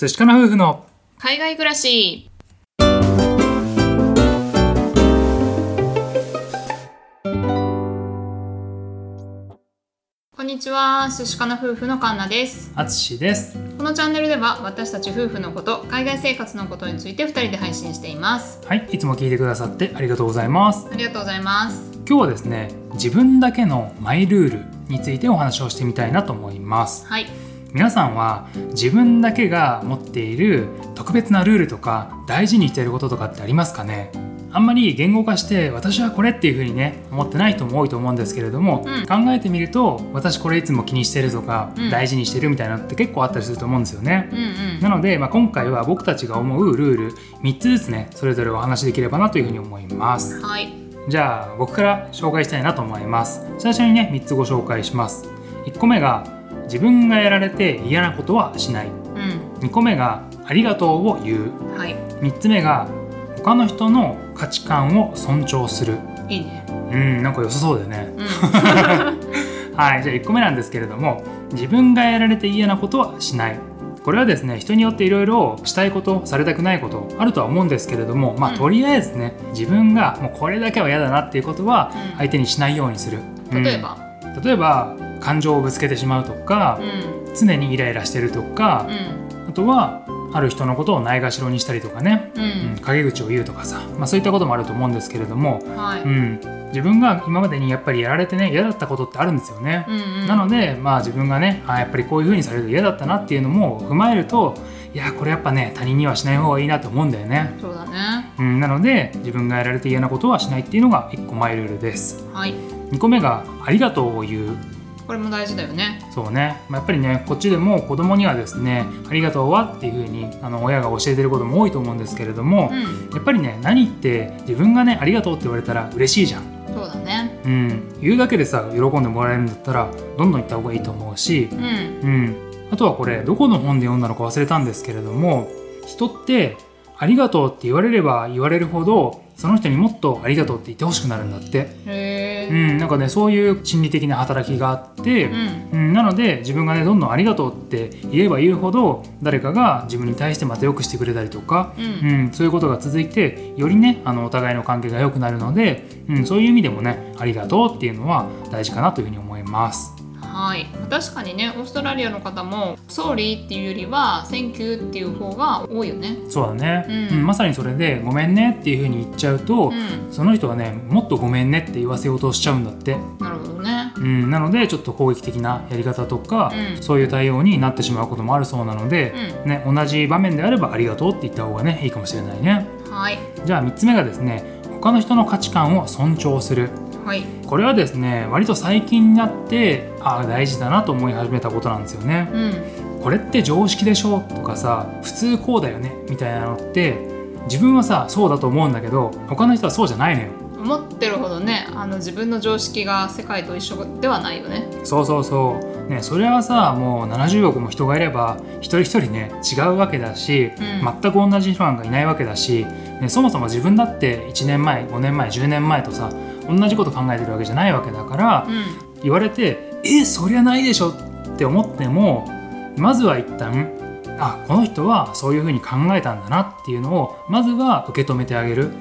寿司かな夫婦の海外暮らし。こんにちは。寿司かな夫婦のカンナです。あつしです。このチャンネルでは私たち夫婦のこと海外生活のことについて2人で配信しています。はいいつも聞いてくださってありがとうございます。ありがとうございます。今日はですね自分だけのマイルールについてお話をしてみたいなと思います。はい皆さんは自分だけが持っている特別なルールとか大事にしていることとかってありますかね？あんまり言語化して私はこれっていう風にね思ってない人も多いと思うんですけれども、うん。考えてみると私これいつも気にしてるとか、うん。大事にしてるみたいなのって結構あったりすると思うんですよね。うんうん。なので、まあ、今回は僕たちが思うルール3つずつねそれぞれお話しできればなというふうに思います。はい。じゃあ僕から紹介したいなと思います。最初にね3つご紹介します。1個目が自分がやられて嫌なことはしない。うん。2個目がありがとうを言う。はい。3つ目が他の人の価値観を尊重する。いいね。うんなんか良さそうだよね。うん。はいじゃあ1個目なんですけれども自分がやられて嫌なことはしない。これはですね人によっていろいろしたいことされたくないことあるとは思うんですけれどもまあ、うん。とりあえずね自分がもうこれだけは嫌だなっていうことはうん。相手にしないようにする、うん。例えば？例えば感情をぶつけてしまうとかう、ん。常にイライラしてるとかう、ん。あとはある人のことをないがしろにしたりとかね、ううんん、陰口を言うとかさ、まあ、そういったこともあると思うんですけれども、はい。うん、自分が今までにやっぱりやられてね嫌だったことってあるんですよね。うんうんなので、まあ、自分がねあやっぱりこういう風にされると嫌だったなっていうのも踏まえるといやこれやっぱね他人にはしない方がいいなと思うんだよね。そうだね。うん、なので自分がやられて嫌なことはしないっていうのが1個マイルールです。はい。2個目がありがとうを言うこれも大事だよね。そうね、まあ、やっぱりねこっちでも子供にはですねありがとうはっていう風にあの親が教えてることも多いと思うんですけれども、うん。やっぱりね何って自分がねありがとうって言われたら嬉しいじゃん。そうだね。うん、言うだけでさ喜んでもらえるんだったらどんどん言った方がいいと思うし、うん。うん、あとはこれどこの本で読んだのか忘れたんですけれども人ってありがとうって言われれば言われるほどその人にもっとありがとうって言ってほしくなるんだって、へえうん、なんかねそういう心理的な働きがあって、うんうん、なので自分がねどんどんありがとうって言えば言うほど誰かが自分に対してまた良くしてくれたりとか、ううんん、そういうことが続いてよりねあのお互いの関係が良くなるので、うん、そういう意味でもねありがとうっていうのは大事かなというふうに思います。はい。確かにねオーストラリアの方も「 Sorry」っていうよりは「センキュー」っていう方が多いよね。そうだね、うん。うんまさにそれで「ごめんね」っていうふうに言っちゃうと、うん。その人はねもっとごめんねって言わせようとしちゃうんだって、なるほどね。うん、なのでちょっと攻撃的なやり方とか、うん。そういう対応になってしまうこともあるそうなので、うね、同じ場面であれば「ありがとう」って言った方がねいいかもしれないね。んはい。じゃあ3つ目がですね他の人の価値観を尊重するはいこれはですね割と最近になってああ大事だなと思い始めたことなんですよね。うんこれって常識でしょとかさ普通こうだよねみたいなのって自分はさそうだと思うんだけど他の人はそうじゃないのよ。思ってるほどねあの自分の常識が世界と一緒ではないよねそうそうそう。ねそれはさもう70億も人がいれば一人一人ね違うわけだし、うん全く同じ人なんかいないわけだし、ね、そもそも自分だって1年前5年前10年前とさ同じこと考えてるわけじゃないわけだから、うん。言われて「えそりゃないでしょ」って思ってもまずは一旦あこの人はそういうふうに考えたんだなっていうのをまずは受け止めてあげる。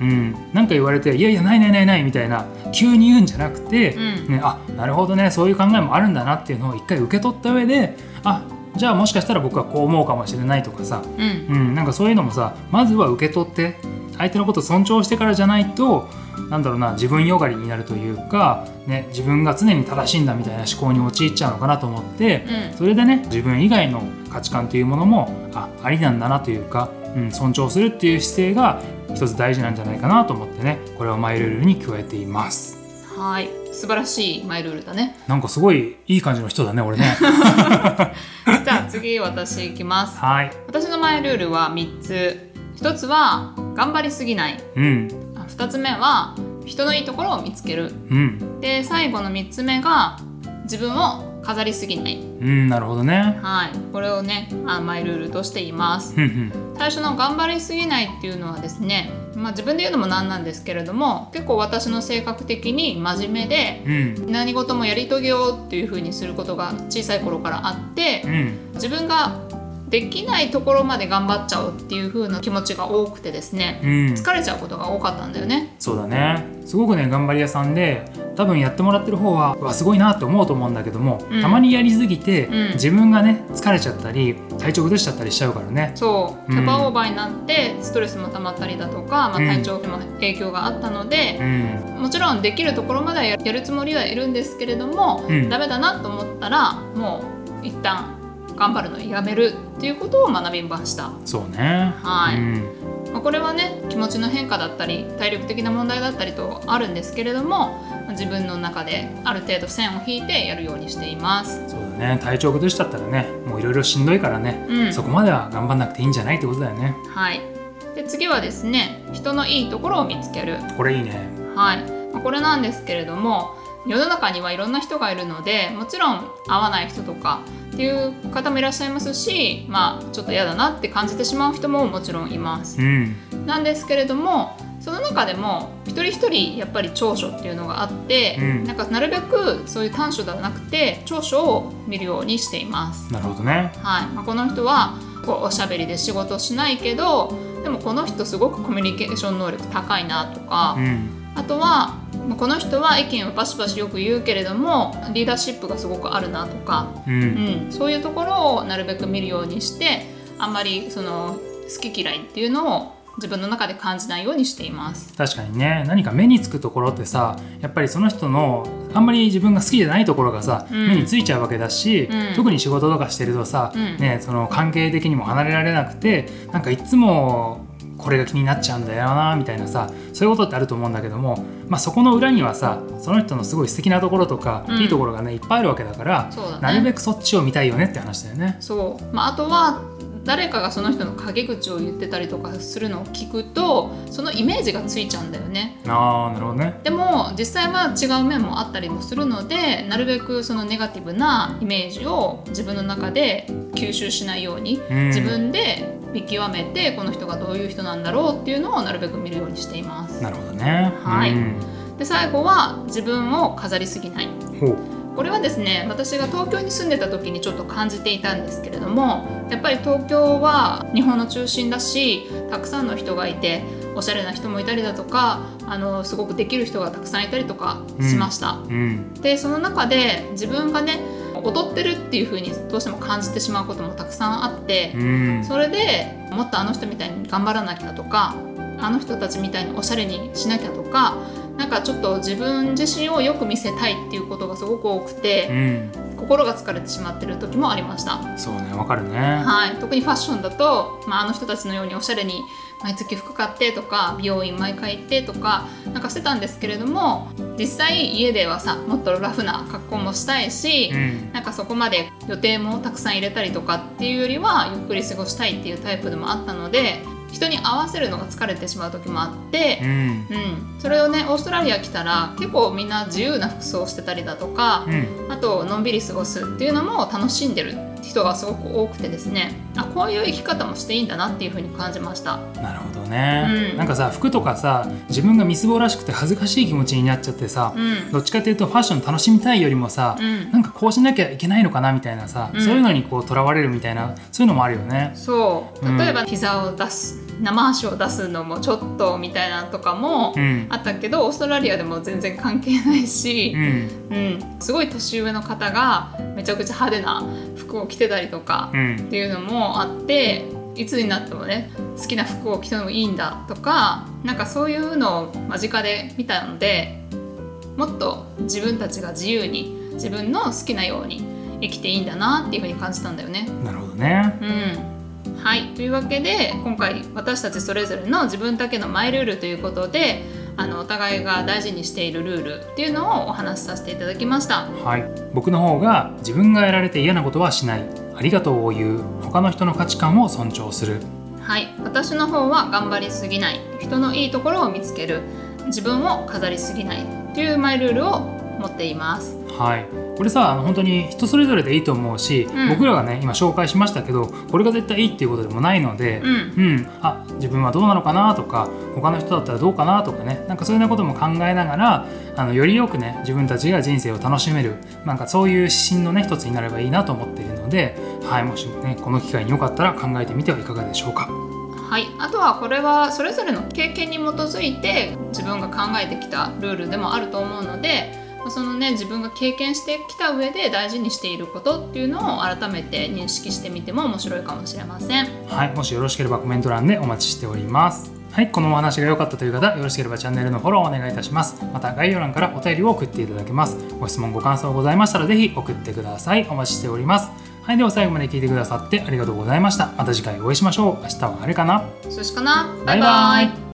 うん。うん、なんか言われて「いやいやないないないない」みたいな急に言うんじゃなくて、うん。ね、あなるほどねそういう考えもあるんだなっていうのを一回受け取った上であじゃあもしかしたら僕はこう思うかもしれないとかさ、うん。うん、なんかそういうのもさまずは受け取って相手のことを尊重してからじゃないとなんだろうな自分よがりになるというか、ね、自分が常に正しいんだみたいな思考に陥っちゃうのかなと思って、うんそれでね自分以外の価値観というものもあありなんだなというか、うん、尊重するっていう姿勢が一つ大事なんじゃないかなと思ってねこれをマイルールに加えています。はい素晴らしいマイルールだねなんかすごいいい感じの人だね俺ね。じゃあ次私いきますはい。私のマイルールは3つ1つは頑張りすぎないうん。あ2つ目は人のいいところを見つけるうん。で最後の3つ目が自分を飾りすぎないうん。なるほどね。はいこれをねあマイルールとしています。最初の頑張りすぎないっていうのはですね、まあ、自分で言うのもなんなんですけれども結構私の性格的に真面目でうん。何事もやり遂げようっていう風にすることが小さい頃からあってうん。自分ができないところまで頑張っちゃおうっていう風な気持ちが多くてですね、うん。疲れちゃうことが多かったんだよね。そうだね。すごくね頑張り屋さんで多分やってもらってる方はうわすごいなって思うと思うんだけども、うん。たまにやりすぎて、うん。自分がね疲れちゃったり体調崩しちゃったりしちゃうからね。そう。うん。キャパオーバーになってストレスも溜まったりだとか、まあ、うん。体調にも影響があったのでう、ん。もちろんできるところまではやるつもりはいるんですけれども、うん。ダメだなと思ったらもう一旦頑張るのをやめるっていうことを学びました。そうね。はい。うん。まあこれはね気持ちの変化だったり体力的な問題だったりとあるんですけれどもまあ自分の中である程度線を引いてやるようにしています。そうだね。体調崩しちゃったらねもういろいろしんどいからね、うん。そこまでは頑張んなくていいんじゃないってことだよね。はい、で次はですね人のいいところを見つける。これいいね。はい、まあこれなんですけれども世の中にはいろんな人がいるのでもちろん合わない人とかっていう方もいらっしゃいますしまあちょっと嫌だなって感じてしまう人ももちろんいます。う。ん。なんですけれどもその中でも一人一人やっぱり長所っていうのがあって、うん。なんかなるべくそういう短所ではなくて長所を見るようにしています。なるほどね。はい。まあ、この人はこうおしゃべりで仕事しないけどでもこの人すごくコミュニケーション能力高いなとか、うんあとはまあこの人は意見をバシバシよく言うけれどもリーダーシップがすごくあるなとか、ううんん、そういうところをなるべく見るようにしてあんまりその好き嫌いっていうのを自分の中で感じないようにしています。確かにね。何か目につくところってさやっぱりその人のあんまり自分が好きじゃないところがさ、うん。目についちゃうわけだし、うん。特に仕事とかしてるとさ、うん。ね、その関係的にも離れられなくてなんかいつもこれが気になっちゃうんだよなみたいなさそういうことってあると思うんだけども、まあ、そこの裏にはさその人のすごい素敵なところとか、うん。いいところがねいっぱいあるわけだから、ね。なるべくそっちを見たいよねって話だよね。そう、まあ、あとは誰かがその人の陰口を言ってたりとかするのを聞くとそのイメージがついちゃうんだよね。あーなるほどね。でも実際は違う面もあったりもするのでなるべくそのネガティブなイメージを自分の中で吸収しないようにうん。自分で見極めてこの人がどういう人なんだろうっていうのをなるべく見るようにしています。なるほどね。はいうんで最後は自分を飾りすぎない。ほうこれはですね私が東京に住んでた時にちょっと感じていたんですけれどもやっぱり東京は日本の中心だしたくさんの人がいておしゃれな人もいたりだとかあのすごくできる人がたくさんいたりとかしました。うんでその中で自分がね踊ってるっていう風にどうしても感じてしまうこともたくさんあってうんそれでもっとあの人みたいに頑張らなきゃとかあの人たちみたいにおしゃれにしなきゃとかなんかちょっと自分自身をよく見せたいっていうことがすごく多くてうん心が疲れてしまってる時もありました。そうねわかるね。はい、特にファッションだと、まあ、あの人たちのようにおしゃれに毎月服買ってとか美容院毎回行ってとかなんかしてたんですけれども実際家ではさもっとラフな格好もしたいし、うん。なんかそこまで予定もたくさん入れたりとかっていうよりはゆっくり過ごしたいっていうタイプでもあったので人に合わせるのが疲れてしまう時もあってう、ん。うん、それをねオーストラリア来たら結構みんな自由な服装をしてたりだとか、うん。あとのんびり過ごすっていうのも楽しんでる人がすごく多くてですね。あこういう生き方もしていいんだなっていうふうに感じました。なるほどね、うん。なんかさ服とかさ自分がみすぼらしくて恥ずかしい気持ちになっちゃってさ、うん。どっちかっていうとファッション楽しみたいよりもさ、うん。なんかこうしなきゃいけないのかなみたいなさ、うん。そういうのにこうとらわれるみたいなそういうのもあるよね。そう。うん。例えば膝を出す生足を出すのもちょっとみたいなのとかもうん。あったけどオーストラリアでも全然関係ないしう、ん。うん、すごい年上の方がめちゃくちゃ派手な服を着てたりとかうん。っていうのもあっていつになってもね好きな服を着てもいいんだとかなんかそういうのを間近で見たのでもっと自分たちが自由に自分の好きなように生きていいんだなっていうふうに感じたんだよね。なるほどね。うんはいというわけで今回私たちそれぞれの自分だけのマイルールということであのお互いが大事にしているルールっていうのをお話しさせていただきました。はい、僕の方が自分がやられて嫌なことはしない。ありがとうを言う。他の人の価値観を尊重する。はい、私の方は頑張りすぎない。人のいいところを見つける。自分を飾りすぎない。というマイルールを持っていますはい、これさあの本当に人それぞれでいいと思うし、うん。僕らがね今紹介しましたけどこれが絶対いいっていうことでもないので、うん。うん、あ自分はどうなのかなとか他の人だったらどうかなとかね。なんかそういうようなことも考えながらあのよりよくね自分たちが人生を楽しめるなんかそういう指針のね一つになればいいなと思っているので、はい、もしねこの機会によかったら考えてみてはいかがでしょうか。はい、あとはこれはそれぞれの経験に基づいて自分が考えてきたルールでもあると思うのでそのね自分が経験してきた上で大事にしていることっていうのを改めて認識してみても面白いかもしれません。はい、もしよろしければコメント欄でお待ちしております。はい、このお話が良かったという方、よろしければチャンネルのフォローをお願いいたします。また概要欄からお便りを送っていただけます。ご質問、ご感想ございましたらぜひ送ってください。お待ちしております。はい、では最後まで聞いてくださってありがとうございました。また次回お会いしましょう。明日は晴れかな？そしかなバイバイ